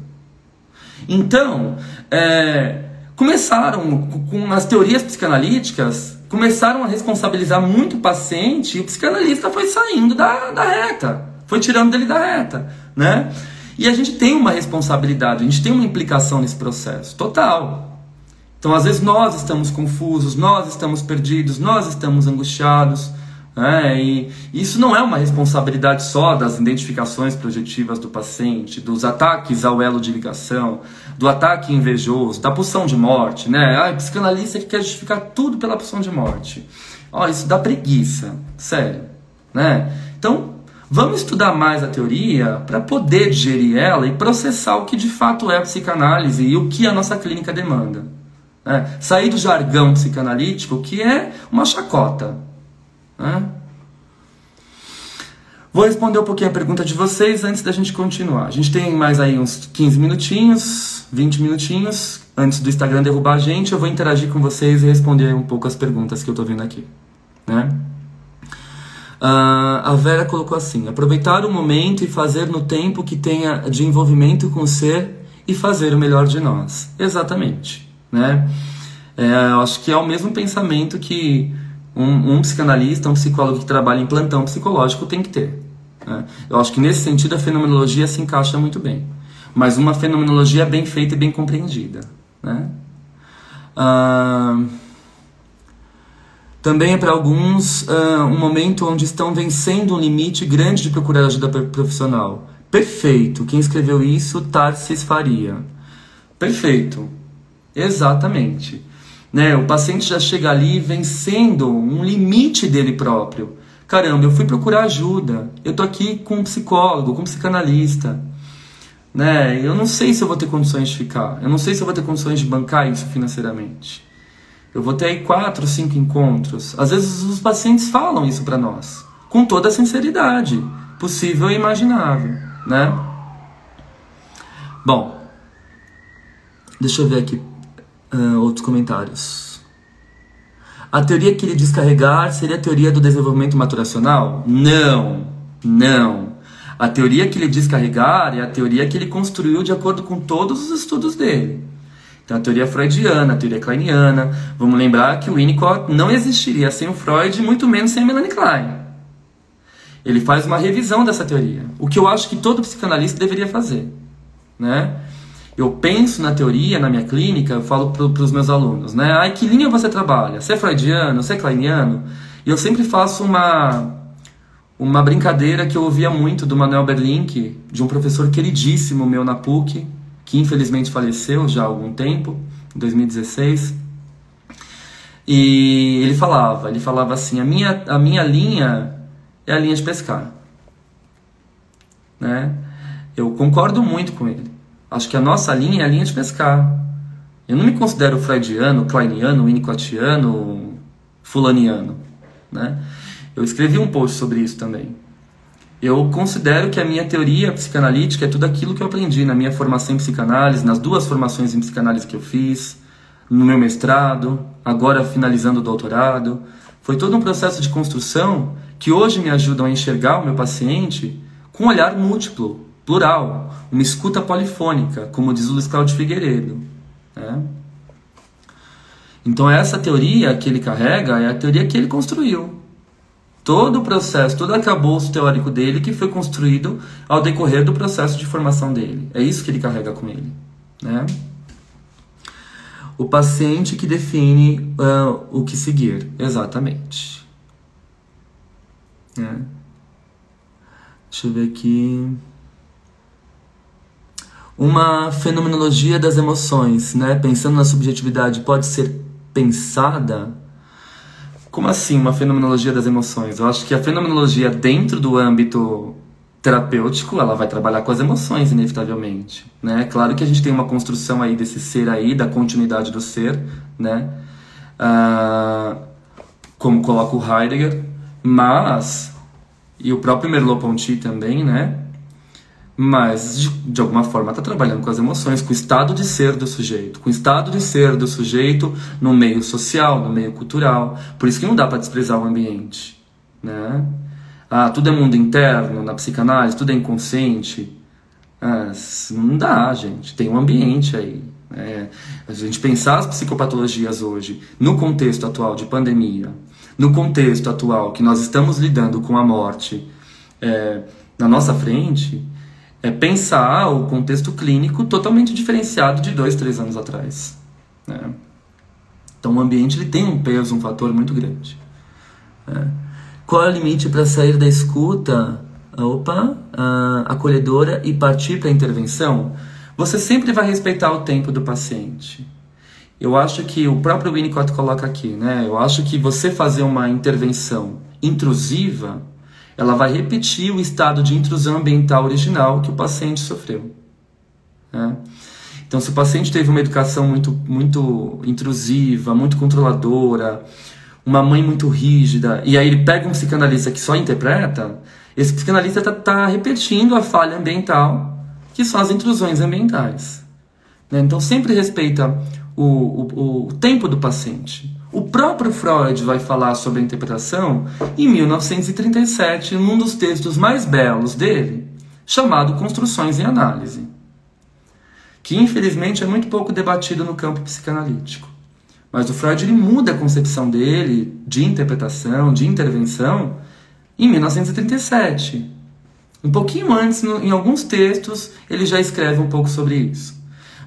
Então, é, começaram com as teorias psicanalíticas, começaram a responsabilizar muito o paciente e o psicanalista foi saindo da, da reta, foi tirando dele da reta, né? E a gente tem uma responsabilidade, a gente tem uma implicação nesse processo, total. Então, às vezes, nós estamos confusos, nós estamos perdidos, nós estamos angustiados. É, e isso não é uma responsabilidade só das identificações projetivas do paciente, dos ataques ao elo de ligação, do ataque invejoso, da pulsão de morte, né? Ah, psicanalista que quer justificar tudo pela pulsão de morte. Ó, isso dá preguiça, sério, né? Então, vamos estudar mais a teoria para poder digerir ela e processar o que de fato é a psicanálise e o que a nossa clínica demanda. Né? Sair do jargão psicanalítico, que é uma chacota, né? Vou responder um pouquinho a pergunta de vocês antes da gente continuar. A gente tem mais aí uns 15 minutinhos, 20 minutinhos antes do Instagram derrubar a gente. Eu vou interagir com vocês e responder um pouco as perguntas que eu estou vendo aqui. Né? Uh, a Vera colocou assim: aproveitar o momento e fazer no tempo que tenha de envolvimento com o ser e fazer o melhor de nós. Exatamente. Né? É, eu acho que é o mesmo pensamento que um, um psicanalista, um psicólogo que trabalha em plantão psicológico tem que ter. Né? Eu acho que nesse sentido a fenomenologia se encaixa muito bem, mas uma fenomenologia bem feita e bem compreendida. Né? Também é para alguns um momento onde estão vencendo um limite grande de procurar ajuda profissional. Perfeito. Quem escreveu isso? Tarsis Faria. Perfeito. Exatamente. Né? O paciente já chega ali vencendo um limite dele próprio. Caramba, eu fui procurar ajuda. Eu tô aqui com um psicólogo, com um psicanalista. Né? Eu não sei se eu vou ter condições de ficar. Eu não sei se eu vou ter condições de bancar isso financeiramente. Eu vou ter aí quatro, cinco encontros. Às vezes os pacientes falam isso para nós, com toda a sinceridade possível e imaginável, né? Bom, deixa eu ver aqui uh, outros comentários. A teoria que ele descarregar seria a teoria do desenvolvimento maturacional? Não, não. A teoria que ele descarregar é a teoria que ele construiu de acordo com todos os estudos dele. Então, a teoria freudiana, a teoria kleiniana. Vamos lembrar que o Winnicott não existiria sem o Freud, muito menos sem a Melanie Klein. Ele faz uma revisão dessa teoria, o que eu acho que todo psicanalista deveria fazer. Né? Eu penso na teoria, na minha clínica, eu falo para os meus alunos, né? Ai, que linha você trabalha? Você é freudiano? Você é kleiniano? E eu sempre faço uma, uma brincadeira que eu ouvia muito do Manuel Berlink, de um professor queridíssimo meu na PUC, que infelizmente faleceu já há algum tempo, em 2016. E ele falava, ele falava assim, a minha, a minha linha é a linha de pescar. Né? Eu concordo muito com ele. Acho que a nossa linha é a linha de pescar. Eu não me considero freudiano, kleiniano, winnicottiano, fulaniano. Né? Eu escrevi um post sobre isso também. Eu considero que a minha teoria psicanalítica é tudo aquilo que eu aprendi na minha formação em psicanálise, nas duas formações em psicanálise que eu fiz, no meu mestrado, agora finalizando o doutorado. Foi todo um processo de construção que hoje me ajudam a enxergar o meu paciente com um olhar múltiplo, plural, uma escuta polifônica, como diz o Luiz Cláudio Figueiredo. Né? Então essa teoria que ele carrega é a teoria que ele construiu todo o processo, todo o teórico dele que foi construído ao decorrer do processo de formação dele. É isso que ele carrega com ele. Né? O paciente que define uh, o que seguir. Exatamente. É. Deixa eu ver aqui. Uma fenomenologia das emoções, né? Pensando na subjetividade, pode ser pensada como assim uma fenomenologia das emoções? Eu acho que a fenomenologia dentro do âmbito terapêutico, ela vai trabalhar com as emoções, inevitavelmente. Né? Claro que a gente tem uma construção aí desse ser aí, da continuidade do ser, né? Ah, como coloca o Heidegger, mas, e o próprio Merleau-Ponty também, né? Mas de, de alguma forma está trabalhando com as emoções, com o estado de ser do sujeito, com o estado de ser do sujeito no meio social, no meio cultural. Por isso que não dá para desprezar o ambiente, né? Ah, tudo é mundo interno na psicanálise, tudo é inconsciente. Ah, não dá, gente. Tem um ambiente aí. É, a gente pensar as psicopatologias hoje no contexto atual de pandemia, no contexto atual que nós estamos lidando com a morte é, na nossa frente, é pensar o contexto clínico totalmente diferenciado de dois, três anos atrás. Né? Então o ambiente ele tem um peso, um fator muito grande. Né? Qual é o limite para sair da escuta, opa, acolhedora e partir para a intervenção? Você sempre vai respeitar o tempo do paciente. Eu acho que o próprio Winnicott coloca aqui, né? Eu acho que você fazer uma intervenção intrusiva ela vai repetir o estado de intrusão ambiental original que o paciente sofreu. Né? Então, se o paciente teve uma educação muito, muito intrusiva, muito controladora, uma mãe muito rígida, e aí ele pega um psicanalista que só interpreta, esse psicanalista está tá repetindo a falha ambiental, que são as intrusões ambientais. Né? Então, sempre respeita o, o, o tempo do paciente. O próprio Freud vai falar sobre a interpretação em 1937, num dos textos mais belos dele, chamado Construções em Análise, que infelizmente é muito pouco debatido no campo psicanalítico. Mas o Freud ele muda a concepção dele de interpretação, de intervenção, em 1937. Um pouquinho antes, em alguns textos, ele já escreve um pouco sobre isso.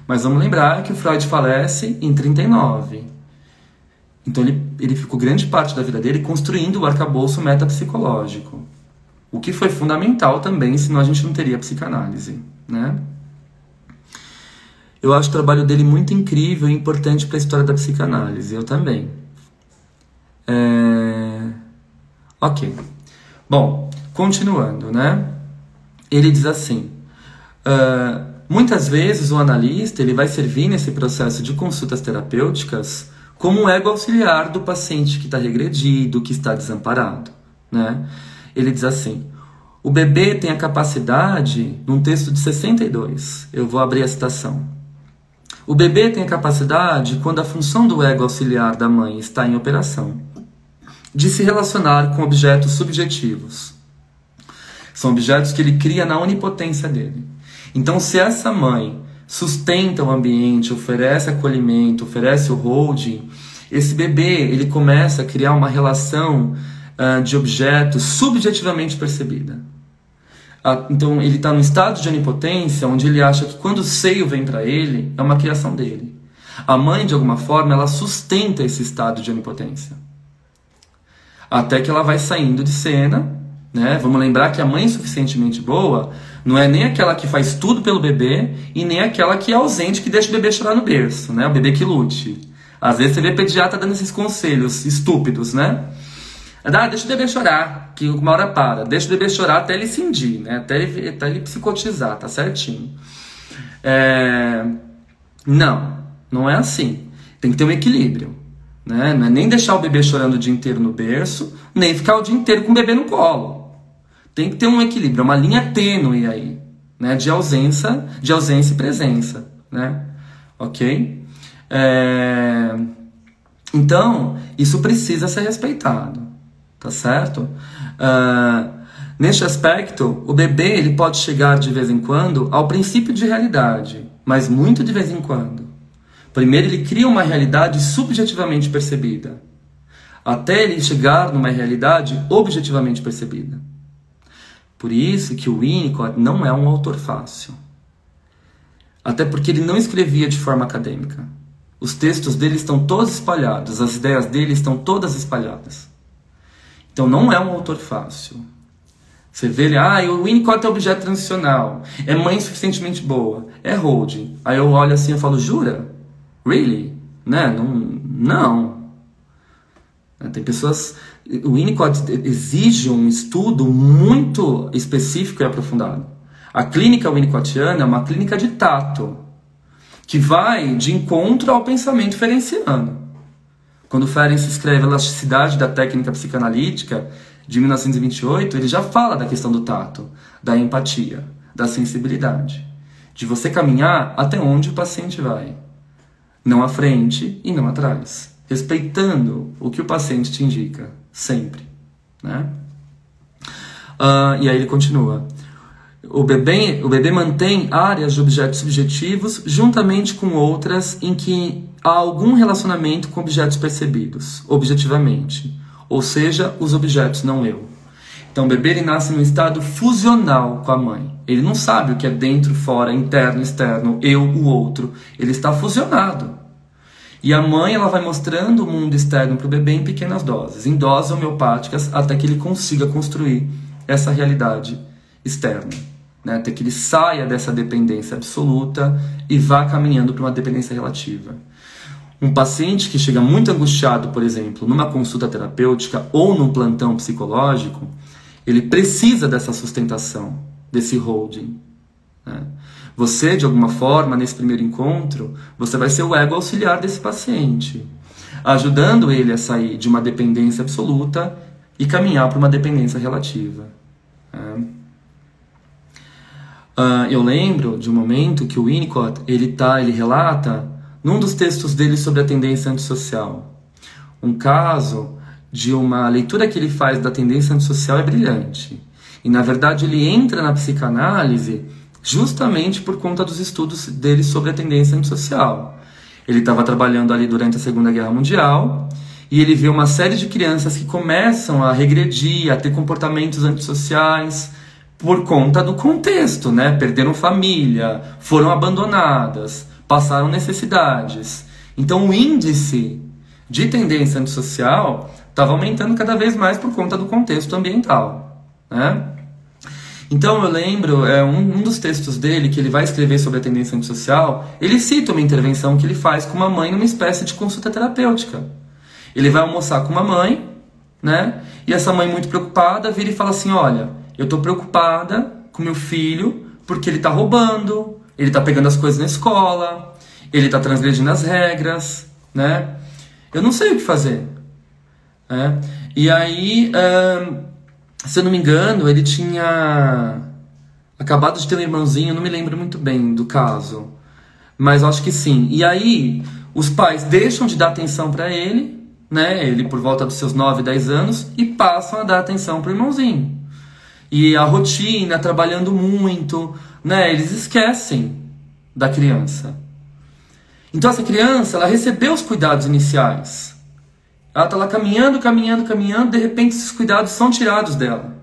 Mas vamos lembrar que o Freud falece em 39. Então ele, ele ficou grande parte da vida dele construindo o arcabouço metapsicológico. O que foi fundamental também, senão a gente não teria psicanálise, né? Eu acho o trabalho dele muito incrível e importante para a história da psicanálise. Eu também. É... Ok. Bom, continuando, né? Ele diz assim: uh, muitas vezes o analista ele vai servir nesse processo de consultas terapêuticas como um ego auxiliar do paciente que está regredido, que está desamparado. Né? Ele diz assim: o bebê tem a capacidade, num texto de 62, eu vou abrir a citação. O bebê tem a capacidade, quando a função do ego auxiliar da mãe está em operação, de se relacionar com objetos subjetivos. São objetos que ele cria na onipotência dele. Então, se essa mãe sustenta o ambiente, oferece acolhimento, oferece o holding, esse bebê ele começa a criar uma relação uh, de objetos subjetivamente percebida. Uh, então ele está no estado de onipotência, onde ele acha que quando o seio vem para ele é uma criação dele. A mãe de alguma forma ela sustenta esse estado de onipotência, até que ela vai saindo de cena. Né? Vamos lembrar que a mãe suficientemente boa não é nem aquela que faz tudo pelo bebê e nem aquela que é ausente, que deixa o bebê chorar no berço, né? O bebê que lute. Às vezes você vê pediatra dando esses conselhos estúpidos, né? Ah, deixa o bebê chorar, que uma hora para. Deixa o bebê chorar até ele cindir, né? Até ele, até ele psicotizar, tá certinho. É... Não, não é assim. Tem que ter um equilíbrio. Né? Não é nem deixar o bebê chorando o dia inteiro no berço, nem ficar o dia inteiro com o bebê no colo. Tem que ter um equilíbrio, uma linha tênue aí, né? De ausência, de ausência e presença, né? Ok? É... Então, isso precisa ser respeitado, tá certo? Uh, neste aspecto, o bebê ele pode chegar de vez em quando ao princípio de realidade, mas muito de vez em quando. Primeiro, ele cria uma realidade subjetivamente percebida, até ele chegar numa realidade objetivamente percebida. Por isso que o Winnicott não é um autor fácil. Até porque ele não escrevia de forma acadêmica. Os textos dele estão todos espalhados, as ideias dele estão todas espalhadas. Então não é um autor fácil. Você vê ele, ah, o Winnicott é objeto transicional, é mãe suficientemente boa, é holding. Aí eu olho assim e falo, jura? Really? Né? Não. não. Tem pessoas o Winnicott exige um estudo muito específico e aprofundado. A clínica winnicottiana é uma clínica de tato, que vai de encontro ao pensamento ferenciano. Quando Ferenc escreve Elasticidade da Técnica Psicanalítica, de 1928, ele já fala da questão do tato, da empatia, da sensibilidade, de você caminhar até onde o paciente vai, não à frente e não atrás, respeitando o que o paciente te indica sempre. Né? Uh, e aí ele continua. O bebê, o bebê mantém áreas de objetos subjetivos juntamente com outras em que há algum relacionamento com objetos percebidos, objetivamente, ou seja, os objetos, não eu. Então o bebê ele nasce num estado fusional com a mãe. Ele não sabe o que é dentro, fora, interno, externo, eu, o outro. Ele está fusionado. E a mãe ela vai mostrando o mundo externo para o bebê em pequenas doses, em doses homeopáticas, até que ele consiga construir essa realidade externa. Né? Até que ele saia dessa dependência absoluta e vá caminhando para uma dependência relativa. Um paciente que chega muito angustiado, por exemplo, numa consulta terapêutica ou num plantão psicológico, ele precisa dessa sustentação, desse holding. Né? Você, de alguma forma, nesse primeiro encontro, você vai ser o ego auxiliar desse paciente, ajudando ele a sair de uma dependência absoluta e caminhar para uma dependência relativa. Uh, eu lembro de um momento que o Winnicott ele tá, ele relata num dos textos dele sobre a tendência antissocial, um caso de uma leitura que ele faz da tendência antissocial é brilhante. E na verdade ele entra na psicanálise justamente por conta dos estudos dele sobre a tendência antissocial. Ele estava trabalhando ali durante a Segunda Guerra Mundial e ele vê uma série de crianças que começam a regredir, a ter comportamentos antissociais por conta do contexto, né? Perderam família, foram abandonadas, passaram necessidades. Então o índice de tendência antissocial estava aumentando cada vez mais por conta do contexto ambiental, né? Então eu lembro, é, um, um, dos textos dele, que ele vai escrever sobre a tendência antissocial, ele cita uma intervenção que ele faz com uma mãe numa espécie de consulta terapêutica. Ele vai almoçar com uma mãe, né? E essa mãe muito preocupada vira e fala assim, olha, eu estou preocupada com meu filho porque ele está roubando, ele está pegando as coisas na escola, ele está transgredindo as regras, né? Eu não sei o que fazer. É? E aí, se eu não me engano, ele tinha acabado de ter um irmãozinho, não me lembro muito bem do caso. Mas acho que sim. E aí, os pais deixam de dar atenção para ele, né? Ele por volta dos seus 9, 10 anos, e passam a dar atenção pro irmãozinho. E a rotina, trabalhando muito, né? Eles esquecem da criança. Então essa criança, ela recebeu os cuidados iniciais. Ela está lá caminhando, caminhando, caminhando, de repente esses cuidados são tirados dela.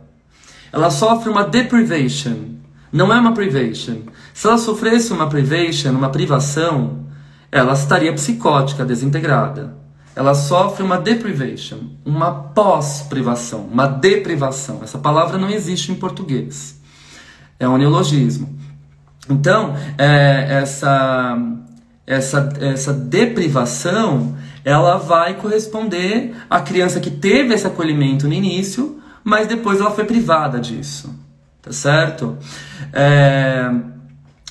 Ela sofre uma deprivation. Não é uma privation. Se ela sofresse uma privation, uma privação, ela estaria psicótica, desintegrada. Ela sofre uma deprivation, uma pós-privação, uma deprivação. Essa palavra não existe em português. É um neologismo. Então, é, essa, essa, essa deprivação ela vai corresponder à criança que teve esse acolhimento no início, mas depois ela foi privada disso, tá certo? É,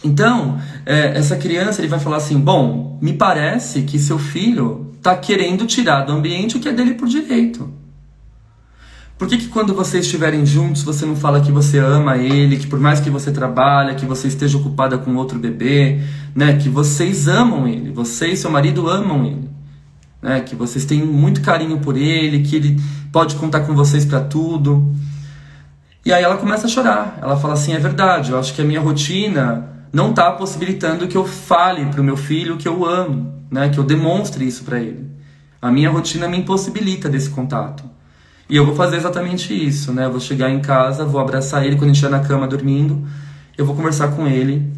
então, é, essa criança ele vai falar assim: bom, me parece que seu filho está querendo tirar do ambiente o que é dele por direito. Por que, que quando vocês estiverem juntos você não fala que você ama ele, que por mais que você trabalhe, que você esteja ocupada com outro bebê, né, que vocês amam ele, você e seu marido amam ele, né, que vocês têm muito carinho por ele, que ele pode contar com vocês para tudo. E aí ela começa a chorar. Ela fala assim: é verdade, eu acho que a minha rotina não está possibilitando que eu fale para o meu filho que eu amo, né, que eu demonstre isso para ele. A minha rotina me impossibilita desse contato. E eu vou fazer exatamente isso, né? Eu vou chegar em casa, vou abraçar ele quando estiver na cama dormindo, eu vou conversar com ele.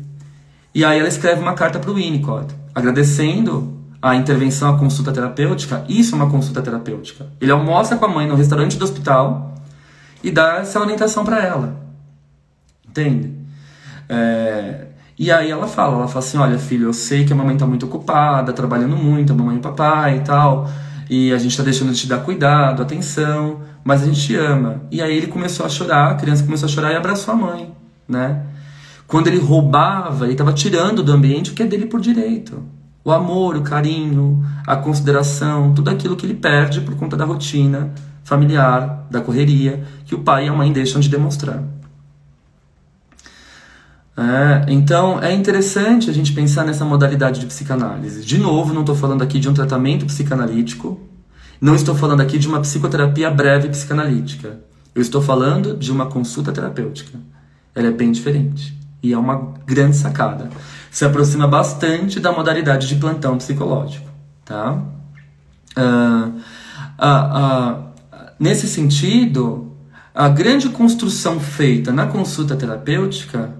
E aí ela escreve uma carta para o Winnicott, agradecendo a intervenção, a consulta terapêutica. Isso é uma consulta terapêutica. Ele almoça com a mãe no restaurante do hospital e dá essa orientação para ela. Entende? É... E aí ela fala, ela fala assim, olha filho, eu sei que a mamãe está muito ocupada, trabalhando muito, a mamãe e o papai e tal e a gente está deixando de te dar cuidado, atenção, mas a gente te ama. E aí ele começou a chorar, a criança começou a chorar e abraçou a mãe, né? Quando ele roubava, ele estava tirando do ambiente o que é dele por direito. O amor, o carinho, a consideração, tudo aquilo que ele perde por conta da rotina familiar, da correria, que o pai e a mãe deixam de demonstrar. É, então é interessante a gente pensar nessa modalidade de psicanálise. De novo, não estou falando aqui de um tratamento psicanalítico, não estou falando aqui de uma psicoterapia breve psicanalítica. Eu estou falando de uma consulta terapêutica. Ela é bem diferente e é uma grande sacada. Se aproxima bastante da modalidade de plantão psicológico, tá? Uh, uh, uh, nesse sentido, a grande construção feita na consulta terapêutica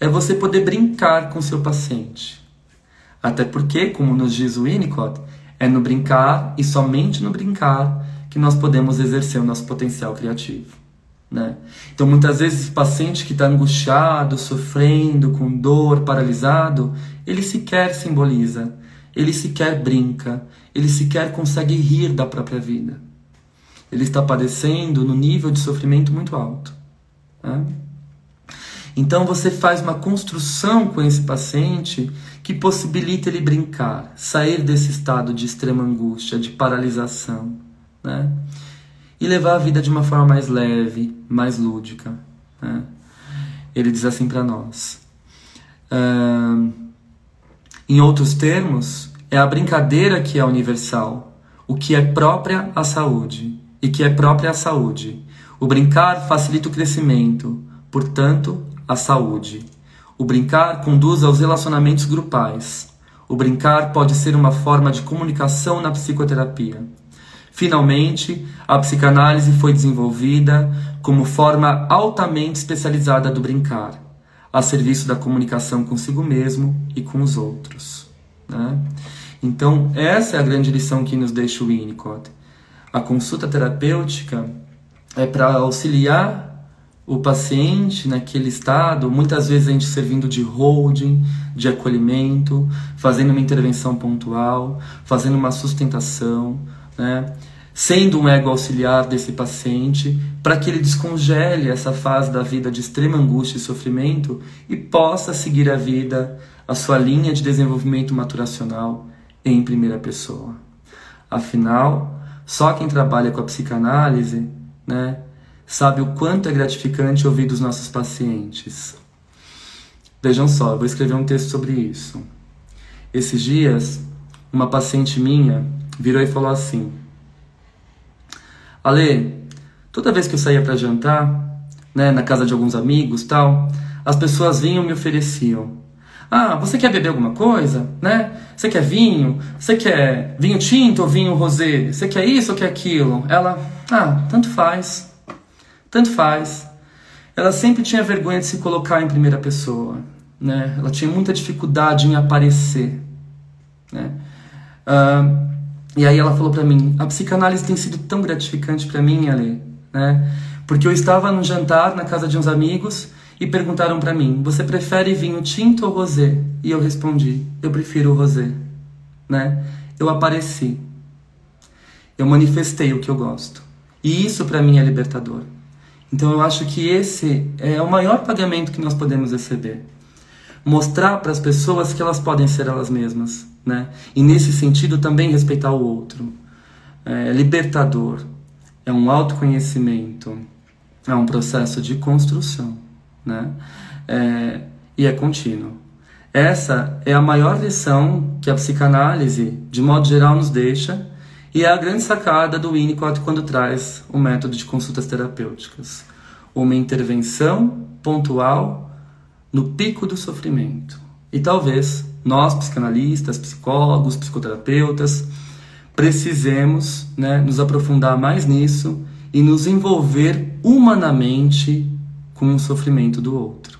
é você poder brincar com seu paciente. Até porque, como nos diz o Winnicott, é no brincar e somente no brincar que nós podemos exercer o nosso potencial criativo. Né? Então, muitas vezes, o paciente que está angustiado, sofrendo, com dor, paralisado, ele sequer simboliza, ele sequer brinca, ele sequer consegue rir da própria vida. Ele está padecendo no nível de sofrimento muito alto. Né? Então você faz uma construção com esse paciente que possibilita ele brincar, sair desse estado de extrema angústia, de paralisação, né? E levar a vida de uma forma mais leve, mais lúdica. Né? Ele diz assim para nós. Uh, em outros termos, é a brincadeira que é universal, o que é própria à saúde e que é própria à saúde. O brincar facilita o crescimento, portanto, a saúde. O brincar conduz aos relacionamentos grupais. O brincar pode ser uma forma de comunicação na psicoterapia. Finalmente, a psicanálise foi desenvolvida como forma altamente especializada do brincar, a serviço da comunicação consigo mesmo e com os outros. Né? Então, essa é a grande lição que nos deixa o Winnicott. A consulta terapêutica é para auxiliar o paciente naquele estado, muitas vezes a gente servindo de holding, de acolhimento, fazendo uma intervenção pontual, fazendo uma sustentação, né? Sendo um ego auxiliar desse paciente, para que ele descongele essa fase da vida de extrema angústia e sofrimento e possa seguir a vida, a sua linha de desenvolvimento maturacional em primeira pessoa. Afinal, só quem trabalha com a psicanálise, né, sabe o quanto é gratificante ouvir dos nossos pacientes. Vejam só, eu vou escrever um texto sobre isso. Esses dias, uma paciente minha virou e falou assim: Ale, toda vez que eu saía para jantar, né, na casa de alguns amigos, tal, as pessoas vinham e me ofereciam. Ah, você quer beber alguma coisa, né? Você quer vinho? Você quer vinho tinto ou vinho rosé? Você quer isso ou quer aquilo? Ela, ah, tanto faz. Tanto faz. Ela sempre tinha vergonha de se colocar em primeira pessoa, né? Ela tinha muita dificuldade em aparecer, né? Uh, e aí ela falou para mim: a psicanálise tem sido tão gratificante para mim, Ale, né? Porque eu estava num jantar na casa de uns amigos e perguntaram para mim: "Você prefere vinho tinto ou rosé?" E eu respondi: "Eu prefiro o rosé." Né? Eu apareci. Eu manifestei o que eu gosto. E isso para mim é libertador. Então eu acho que esse é o maior pagamento que nós podemos receber. Mostrar para as pessoas que elas podem ser elas mesmas, né? E nesse sentido também respeitar o outro. É libertador. É um autoconhecimento é um processo de construção, né? É, e é contínuo. Essa é a maior lição que a psicanálise, de modo geral, nos deixa e é a grande sacada do Winnicott quando traz o método de consultas terapêuticas. Uma intervenção pontual no pico do sofrimento. E talvez nós, psicanalistas, psicólogos, psicoterapeutas, precisemos né, nos aprofundar mais nisso e nos envolver humanamente com o sofrimento do outro.